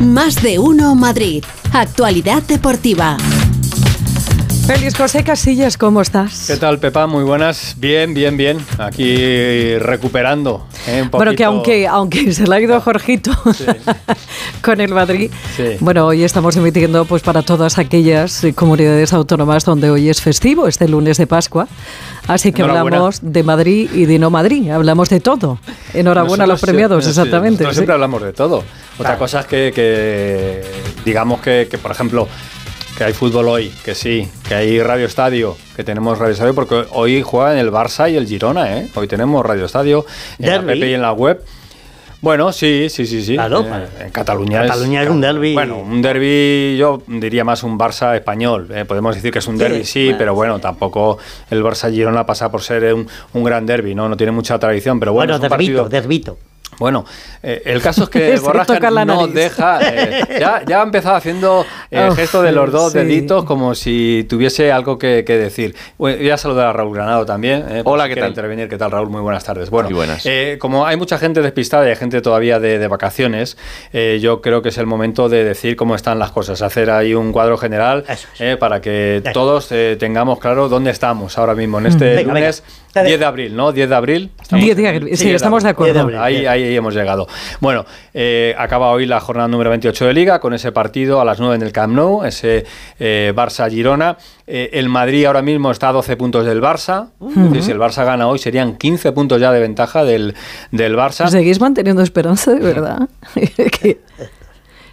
Más de uno Madrid. Actualidad deportiva. Feliz José Casillas, ¿cómo estás? ¿Qué tal, Pepa? Muy buenas. Bien, bien, bien. Aquí recuperando. ¿Eh? Un bueno, que aunque, aunque se le ha ido a Jorgito con el Madrid, bueno, hoy estamos emitiendo pues para todas aquellas comunidades autónomas donde hoy es festivo, este lunes de Pascua. Así que hablamos de Madrid y de no Madrid, hablamos de todo. Enhorabuena a los premiados, exactamente. Nosotros siempre hablamos de todo. Otra cosa es que, digamos que, por ejemplo, que hay fútbol hoy, que sí, que hay Radio Estadio, que tenemos Radio Estadio, porque hoy juegan el Barça y el Girona, ¿eh? Hoy tenemos Radio Estadio en la PP y en la web. Bueno, sí, sí, sí, sí. Claro, eh, en Cataluña, Cataluña es, un derby. Bueno, un derby, yo diría más un Barça español. ¿eh? podemos decir que es un derby, sí, pero bueno, tampoco el Barça Girona pasa por ser un, un gran derby, ¿no? No tiene mucha tradición, pero bueno, bueno es un derbito, derbito. Bueno, eh, el caso es que Borraja no deja. Eh, ya, ya, ha empezado haciendo el gesto de los dos deditos como si tuviese algo que, decir. voy a saludar a Raúl Granado también. Eh, Hola, ¿qué tal? intervenir. ¿Qué tal, Raúl? Muy buenas tardes. Bueno, Muy buenas. como hay mucha gente despistada y hay gente todavía de, vacaciones, yo creo que es el momento de decir cómo están las cosas, hacer ahí un cuadro general para que todos tengamos claro dónde estamos ahora mismo en este lunes 10 de abril, ¿no? 10 de abril. 10 de abril, sí, estamos de acuerdo. ahí, ahí hemos llegado. Bueno, eh, acaba hoy la jornada número 28 de Liga con ese partido a las 9 en el Camp Nou, ese eh, Barça-Girona. Eh, el Madrid ahora mismo está a 12 puntos del Barça. si el Barça gana hoy serían 15 puntos ya de ventaja del, del Barça. ¿Seguís manteniendo esperanza de verdad?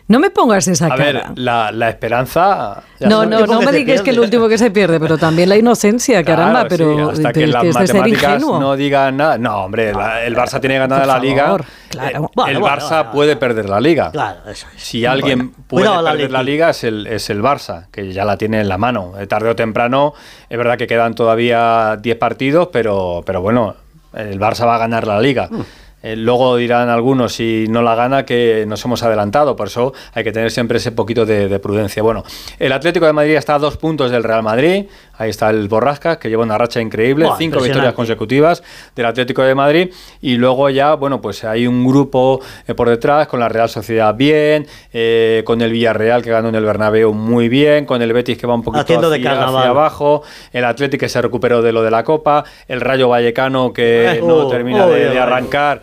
No me pongas esa cara. A ver, la, esperanza. No, no, no me digas que es el último que se pierde, pero también la inocencia, caramba, pero. hasta que, las matemáticas no digan nada. No, hombre, el Barça tiene ganada la liga. Claro. Eh, el Barça puede perder la liga. Claro, eso es. Si alguien puede perder la, liga es el, es el Barça, que ya la tiene en la mano. Eh, tarde o temprano, es verdad que quedan todavía 10 partidos, pero, pero bueno, el Barça va a ganar la liga. Mm. Eh, luego dirán algunos, si no la gana, que nos hemos adelantado. Por eso hay que tener siempre ese poquito de, prudencia. Bueno, el Atlético de Madrid está a dos puntos del Real Madrid. Ahí está el Borrasca, que lleva una racha increíble, cinco victorias consecutivas del Atlético de Madrid. Y luego ya, bueno, pues hay un grupo eh, por detrás, con la Real Sociedad bien, eh, con el Villarreal que ganó en el Bernabéu muy bien, con el Betis que va un poquito hacia, abajo, el Atlético que se recuperó de lo de la Copa, el Rayo Vallecano que no termina de, arrancar,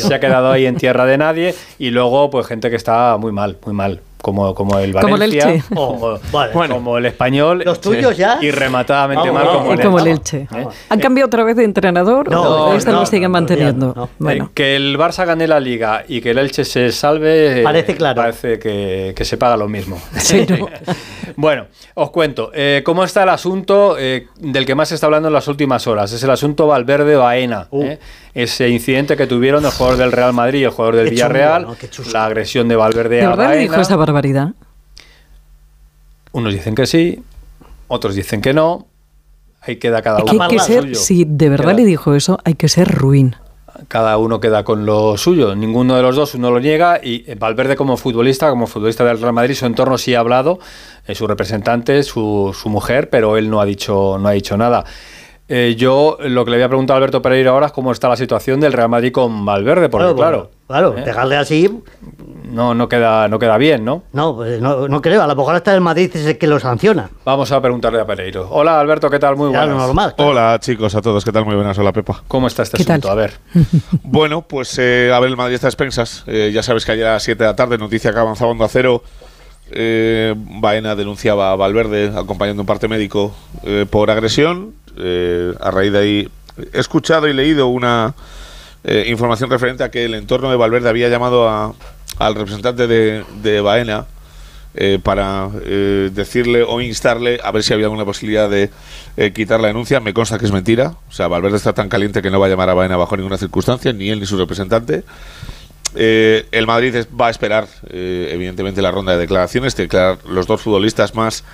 se ha quedado ahí en tierra de nadie, y luego pues gente que está muy mal, muy mal como, como el Valencia, como, como, el español. Los tuyos ya. Y rematadamente mal como, el, como el Elche. ¿Eh? ¿Han cambiado otra vez de entrenador no, o este lo siguen manteniendo? Bueno. Que el Barça gane la liga y que el Elche se salve. Parece claro. Parece que, que se paga lo mismo. Sí, bueno, os cuento. Eh, ¿Cómo está el asunto eh, del que más se está hablando en las últimas horas? Es el asunto Valverde-Baena. Uh. Ese incidente que tuvieron el jugador del Real Madrid y el jugador del Villarreal. la agresión de Valverde a Baena barbaridad? Unos dicen que sí, otros dicen que no. Ahí queda cada uno. Hay que ser, si de verdad le dijo eso, hay que ser ruin. Cada uno queda con lo suyo. Ninguno de los dos uno lo niega. Y Valverde, como futbolista, como futbolista del Real Madrid, su entorno sí ha hablado, eh, su representante, su, su mujer, pero él no ha dicho, no ha dicho nada. Eh, yo lo que le había preguntado a Alberto Pereira ahora es cómo está la situación del Real Madrid con Valverde, porque claro. Claro, ¿eh? dejarle así. No, no, queda, no queda bien, ¿no? No, pues no, no, creo. A lo mejor hasta el Madrid es el que lo sanciona. Vamos a preguntarle a Pereiro. Hola, Alberto, ¿qué tal? Muy buenas. Normal, Hola, chicos, a todos. ¿Qué tal? Muy buenas. Hola, Pepa. ¿Cómo está este asunto? A ver. bueno, pues eh, a ver, el Madrid está a expensas. ya sabes que ayer a las 7 de la tarde, noticia que avanzaba a cero. Eh, Baena denunciaba a Valverde acompañando un parte médico por agresión eh, a raíz de ahí he escuchado y leído una eh, información referente a que el entorno de Valverde había llamado al representante de, Baena eh, para decirle o instarle a ver si había alguna posibilidad de quitar la denuncia. Me consta que es mentira. O sea, Valverde está tan caliente que no va a llamar a Baena bajo ninguna circunstancia, ni él ni su representante. El Madrid va a esperar, evidentemente, la ronda de declaraciones, declarar los dos futbolistas más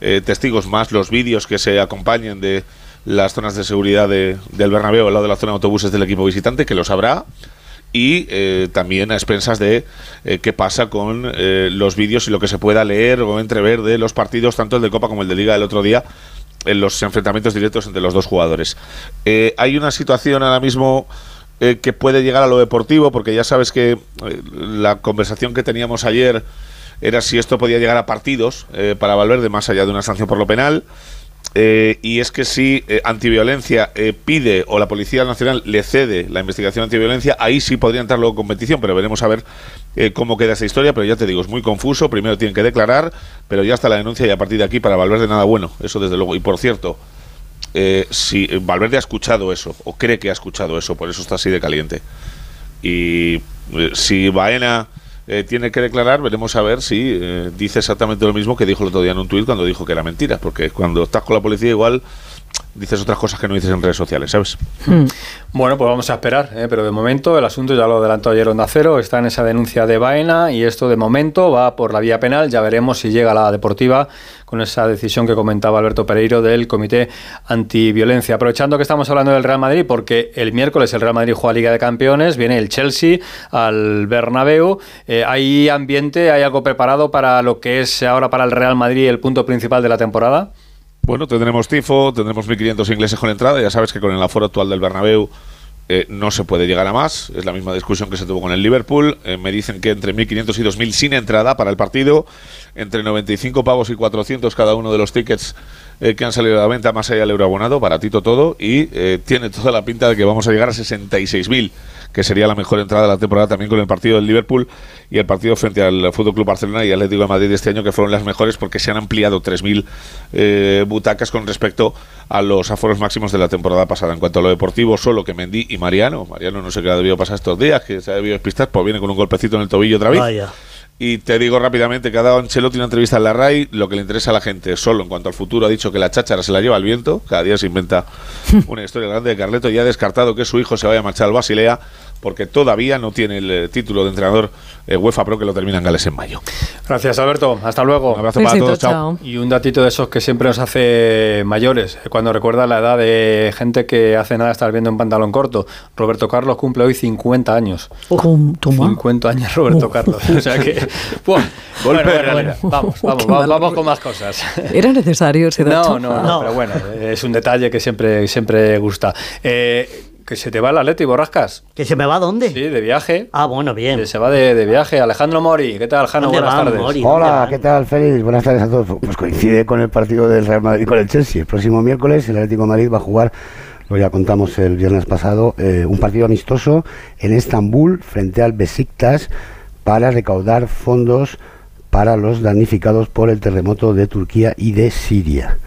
testigos, más los vídeos que se acompañen de las zonas de seguridad de, del Bernabéu al lado de la zona de autobuses del equipo visitante, que lo sabrá y eh, también a expensas de eh, qué pasa con eh, los vídeos y lo que se pueda leer o entrever de los partidos, tanto el de Copa como el de Liga del otro día, en los enfrentamientos directos entre los dos jugadores. hay una situación ahora mismo eh, que puede llegar a lo deportivo, porque ya sabes que eh, la conversación que teníamos ayer era si esto podía llegar a partidos eh, para Valverde más allá de una sanción por lo penal. y es que si antiviolencia pide o la Policía Nacional le cede la investigación antiviolencia, ahí sí podría entrar luego competición, pero veremos a ver cómo queda esa historia. Pero ya te digo, es muy confuso. Primero tienen que declarar, pero ya está la denuncia y a partir de aquí para Valverde nada bueno. Eso desde luego. Y por cierto, eh, si Valverde ha escuchado eso, o cree que ha escuchado eso, por eso está así de caliente. Y eh, si Baena eh, tiene que declarar, veremos a ver si dice exactamente lo mismo que dijo el otro día en un tuit cuando dijo que era mentira, porque cuando estás con la policía igual dices otras cosas que no dices en redes sociales, ¿sabes? Hmm. Bueno, pues vamos a esperar, ¿eh? pero de momento el asunto, ya lo adelantó ayer Onda Cero, está en esa denuncia de Baena y esto de momento va por la vía penal, ya veremos si llega a la deportiva con esa decisión que comentaba Alberto Pereiro del Comité Antiviolencia. Aprovechando que estamos hablando del Real Madrid, porque el miércoles el Real Madrid juega Liga de Campeones, viene el Chelsea al Bernabéu, eh, ¿hay ambiente, hay algo preparado para lo que es ahora para el Real Madrid el punto principal de la temporada? Bueno, tendremos tifo, tendremos 1.500 ingleses con entrada. Ya sabes que con el aforo actual del Bernabéu eh, no se puede llegar a más. Es la misma discusión que se tuvo con el Liverpool. Eh, me dicen que entre 1.500 y 2.000 sin entrada para el partido, entre 95 pavos y 400 cada uno de los tickets eh, que han salido a la venta, más allá del euro abonado, baratito todo. Y tiene toda la pinta de que vamos a llegar a 66.000 que sería la mejor entrada de la temporada también con el partido del Liverpool y el partido frente al Fútbol Club Barcelona y Atlético de Madrid este año que fueron las mejores porque se han ampliado 3.000 eh, butacas con respecto a los aforos máximos de la temporada pasada. En cuanto a lo deportivo, solo que Mendy y Mariano, Mariano no sé qué ha debido pasar estos días, que se ha debido despistar, pues viene con un golpecito en el tobillo otra vez. Y te digo rápidamente que ha dado Ancelotti una entrevista en la RAI, lo que le interesa a la gente solo en cuanto al futuro ha dicho que la cháchara se la lleva al viento, cada día se inventa una historia grande de Carleto y ha descartado que su hijo se vaya a marchar al Basilea porque todavía no tiene el eh, título de entrenador eh, UEFA Pro que lo termina en Gales en mayo. Gracias Alberto, hasta luego. Un abrazo para todos, chao. Y un datito de esos que siempre nos hace mayores, eh, cuando recuerda la edad de gente que hace nada estar viendo en pantalón corto. Roberto Carlos cumple hoy 50 años. 50 años Roberto Carlos. o sea que... vamos, vamos, vamos, con más cosas. ¿Era necesario ese dato? No, no, no, pero bueno, es un detalle que siempre, siempre gusta. Eh, que se te va el Atleti, Borrascas. ¿Que se me va a dónde? Sí, de viaje. Ah, bueno, bien. se va de, viaje. Alejandro Mori, ¿qué tal, Jano? Buenas tardes. Hola, ¿qué tal, Félix? Buenas tardes a todos. Pues coincide con el partido del Real Madrid con el Chelsea. El próximo miércoles el Atlético de Madrid va a jugar, lo ya contamos el viernes pasado, eh, un partido amistoso en Estambul frente al Besiktas para recaudar fondos para los damnificados por el terremoto de Turquía y de Siria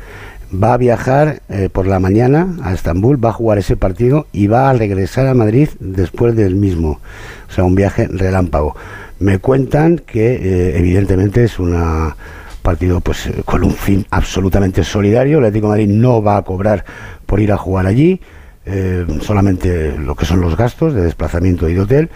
va a viajar eh, por la mañana a Estambul, va a jugar ese partido y va a regresar a Madrid después del mismo. O sea, un viaje relámpago. Me cuentan que eh, evidentemente es un partido pues eh, con un fin absolutamente solidario. El Atlético Madrid no va a cobrar por ir a jugar allí, solamente lo que son los gastos de desplazamiento y de hotel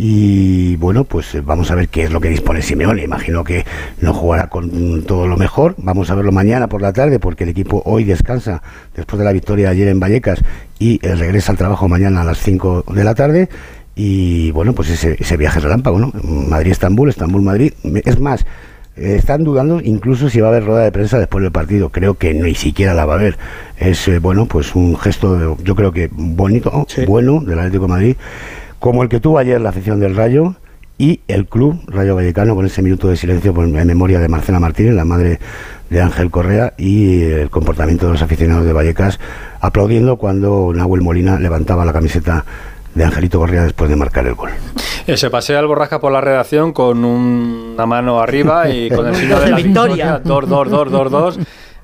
y bueno, pues eh, vamos a ver qué es lo que dispone Simeone. Imagino que no jugará con todo lo mejor. Vamos a verlo mañana por la tarde porque el equipo hoy descansa después de la victoria ayer en Vallecas y eh, regresa al trabajo mañana a las 5 de la tarde. Y bueno, pues ese, ese viaje relámpago, ¿no? Madrid-Estambul, Estambul-Madrid. Es más, eh, están dudando incluso si va a haber rueda de prensa después del partido. Creo que ni siquiera la va a haber. Es, bueno, pues un gesto, yo creo que bonito, bueno del Atlético de Madrid como el que tuvo ayer la afición del Rayo y el club Rayo Vallecano con ese minuto de silencio en memoria de Marcela Martínez, la madre de Ángel Correa, y el comportamiento de los aficionados de Vallecas aplaudiendo cuando Nahuel Molina levantaba la camiseta de Angelito Correa después de marcar el gol. Eh, se pasea el borrasca por la redacción con una mano arriba y con el signo de la victoria. 2, 2, 2, 2, 2.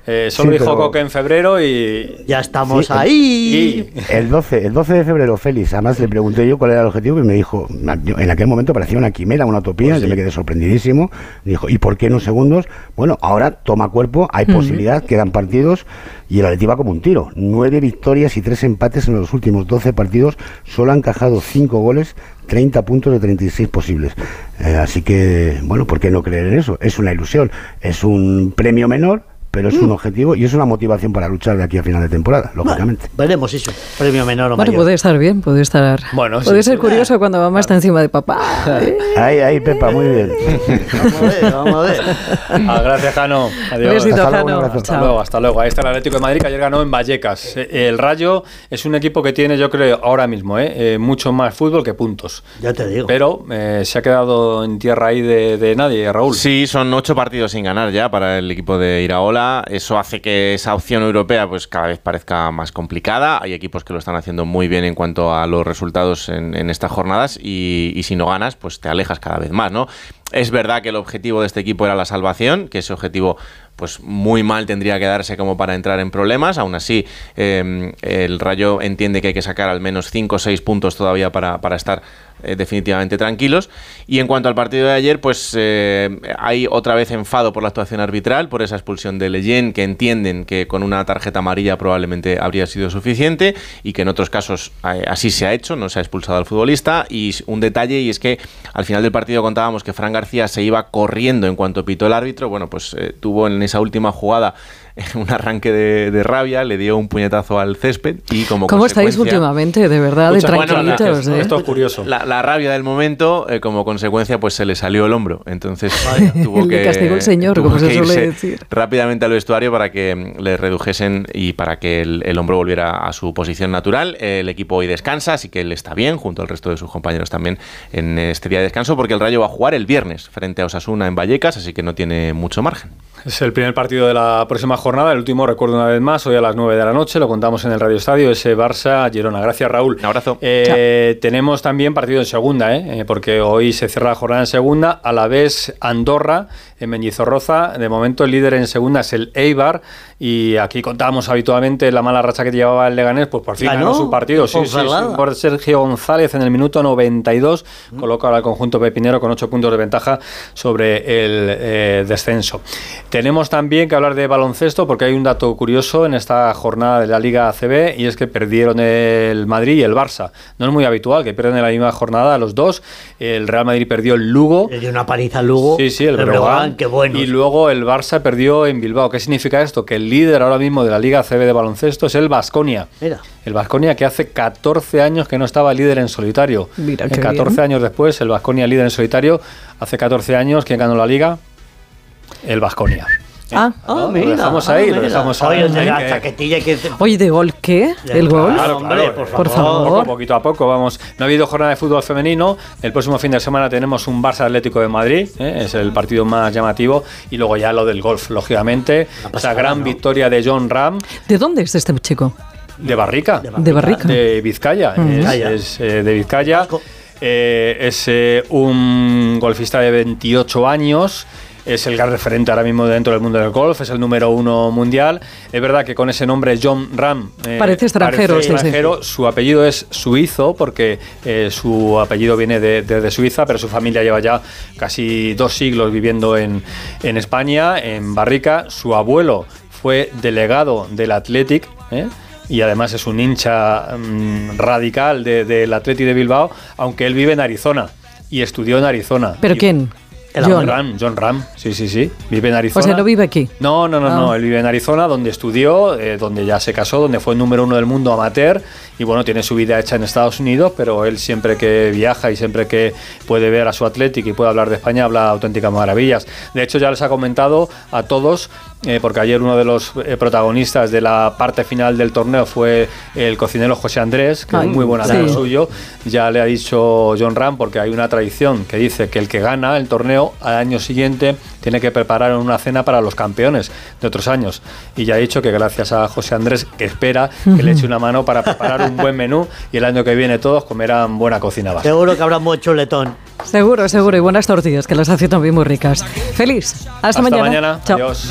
Eh, solo dijo Coque en febrero y... Ya estamos ahí. El 12, el 12 de febrero, Félix, además le pregunté yo cuál era el objetivo y me dijo, en aquel momento parecía una quimera, una utopía, pues yo me quedé sorprendidísimo. dijo, ¿y por qué en segundos? Bueno, ahora toma cuerpo, hay posibilidad, quedan partidos y el Atleti va como un tiro. Nueve victorias y tres empates en los últimos 12 partidos, solo han encajado cinco goles 30 puntos de 36 posibles. Eh, así que, bueno, ¿por qué no creer en eso? Es una ilusión, es un premio menor, pero es un objetivo y es una motivación para luchar de aquí a final de temporada, lógicamente. veremos eso, premio menor o bueno, puede estar bien, puede estar. Bueno, puede ser curioso cuando mamá está encima de papá. Ahí, ahí, Pepa, muy bien. vamos a ver, vamos a ver. Ah, gracias, Jano. Adiós. hasta, Luego, hasta luego, hasta luego. Ahí está el Atlético de Madrid que ayer ganó en Vallecas. Eh, el Rayo es un equipo que tiene, yo creo, ahora mismo, eh, eh, mucho más fútbol que puntos. Ya te digo. Pero se ha quedado en tierra ahí de, de nadie, Raúl. Sí, son ocho partidos sin ganar ya para el equipo de Iraola. Eso hace que esa opción europea pues cada vez parezca más complicada. Hay equipos que lo están haciendo muy bien en cuanto a los resultados en, estas jornadas y, si no ganas, pues te alejas cada vez más, ¿no? Es verdad que el objetivo de este equipo era la salvación, que ese objetivo pues muy mal tendría que darse como para entrar en problemas. Aún así, em, el Rayo entiende que hay que sacar al menos 5 o 6 puntos todavía para, para estar eh, definitivamente tranquilos. Y en cuanto al partido de ayer, pues eh, hay otra vez enfado por la actuación arbitral, por esa expulsión de Leyen, que entienden que con una tarjeta amarilla probablemente habría sido suficiente y que en otros casos eh, así se ha hecho, no se ha expulsado al futbolista. Y un detalle, y es que al final del partido contábamos que Fran García se iba corriendo en cuanto pitó el árbitro. Bueno, pues tuvo en esa última jugada un arranque de, rabia, le dio un puñetazo al césped y como ¿Cómo estáis últimamente, de verdad, de tranquilitos? ¿eh? Esto es curioso. La, rabia del momento, eh, como consecuencia, pues se le salió el hombro. Entonces tuvo que... Le castigó el señor, como se suele decir. Rápidamente al vestuario para que mm, le redujesen y para que el, hombro volviera a su posición natural. El equipo hoy descansa, así que él está bien, junto al resto de sus compañeros también en este día de descanso, porque el Rayo va a jugar el viernes frente a Osasuna en Vallecas, así que no tiene mucho margen. Es el primer partido de la próxima jornada, el último recuerdo una vez más, hoy a las 9 de la noche, lo contamos en el Radio Estadio, ese Barça-Girona. Gracias Raúl. Un abrazo. Eh, tenemos también partido en segunda, ¿eh? ¿eh? porque hoy se cierra la jornada en segunda, a la vez Andorra en Mendizorroza. De momento el líder en segunda es el Eibar y aquí contábamos habitualmente la mala racha que llevaba el Leganés, pues por fin ganó, su partido. Sí, sí, por Sergio González en el minuto 92 mm. coloca al conjunto pepinero con 8 puntos de ventaja sobre el eh, descenso. Tenemos también que hablar de baloncesto porque hay un dato curioso en esta jornada de la Liga ACB y es que perdieron el Madrid y el Barça. No es muy habitual que pierdan en la misma jornada los dos. El Real Madrid perdió el Lugo. Le dio una paliza al Lugo. Sí, sí, el, el y luego el Barça perdió en Bilbao. ¿Qué significa esto? Que el líder ahora mismo de la Liga CB de baloncesto es el Vasconia. El Vasconia que hace 14 años que no estaba líder en solitario. Mira, 14 años después, el Vasconia líder en solitario. Hace 14 años, ¿quién ganó la Liga? El Vasconia. Ah, oh, mira, lo dejamos ahí, lo dejamos ahí. Oye, ¿de gol qué? ¿El gol? Claro, hombre, por, favor. Poquito a poco, vamos. No ha habido jornada de fútbol femenino. El próximo fin de semana tenemos un Barça Atlético de Madrid, ¿eh? es el partido más llamativo. Y luego ya lo del golf, lógicamente. Esa gran victoria de John Ram. ¿De dónde es este chico? De Barrica. De Barrica. De Vizcaya. Es, eh, de Vizcaya. Eh, es un golfista de 28 años es el gran referente ahora mismo dentro del mundo del golf, es el número uno mundial. Es verdad que con ese nombre John Ram eh, parece extranjero, extranjero. su apellido es suizo porque eh, su apellido viene de, Suiza, pero su familia lleva ya casi dos siglos viviendo en, España, en Barrica. Su abuelo fue delegado del Athletic. ¿eh? y además es un hincha mm, radical del Athletic de Bilbao, aunque él vive en Arizona y estudió en Arizona. ¿Pero quién? John. Ram, John Ram, sí, sí, sí. Vive en Arizona. O sea, no vive aquí. No, no, no, no. Ah. Él vive en Arizona, donde estudió, eh, donde ya se casó, donde fue número uno del mundo amateur. Y bueno, tiene su vida hecha en Estados Unidos, pero él siempre que viaja y siempre que puede ver a su Atlético y puede hablar de España, habla auténticas maravillas. De hecho, ya les ha comentado a todos eh, porque ayer uno de los eh, protagonistas de la parte final del torneo fue el cocinero José Andrés, que es muy buen amigo suyo. Ya le ha dicho John Ram, porque hay una tradición que dice que el que gana el torneo al año siguiente tiene que preparar una cena para los campeones de otros años. Y ya ha dicho que gracias a José Andrés, que espera que le eche una mano para preparar un buen menú y el año que viene todos comerán buena cocina Seguro que habrá mucho letón. Seguro, seguro. Y buenas tortillas, que las hace también muy ricas. Feliz. Hasta, mañana. mañana. Chao. Adiós.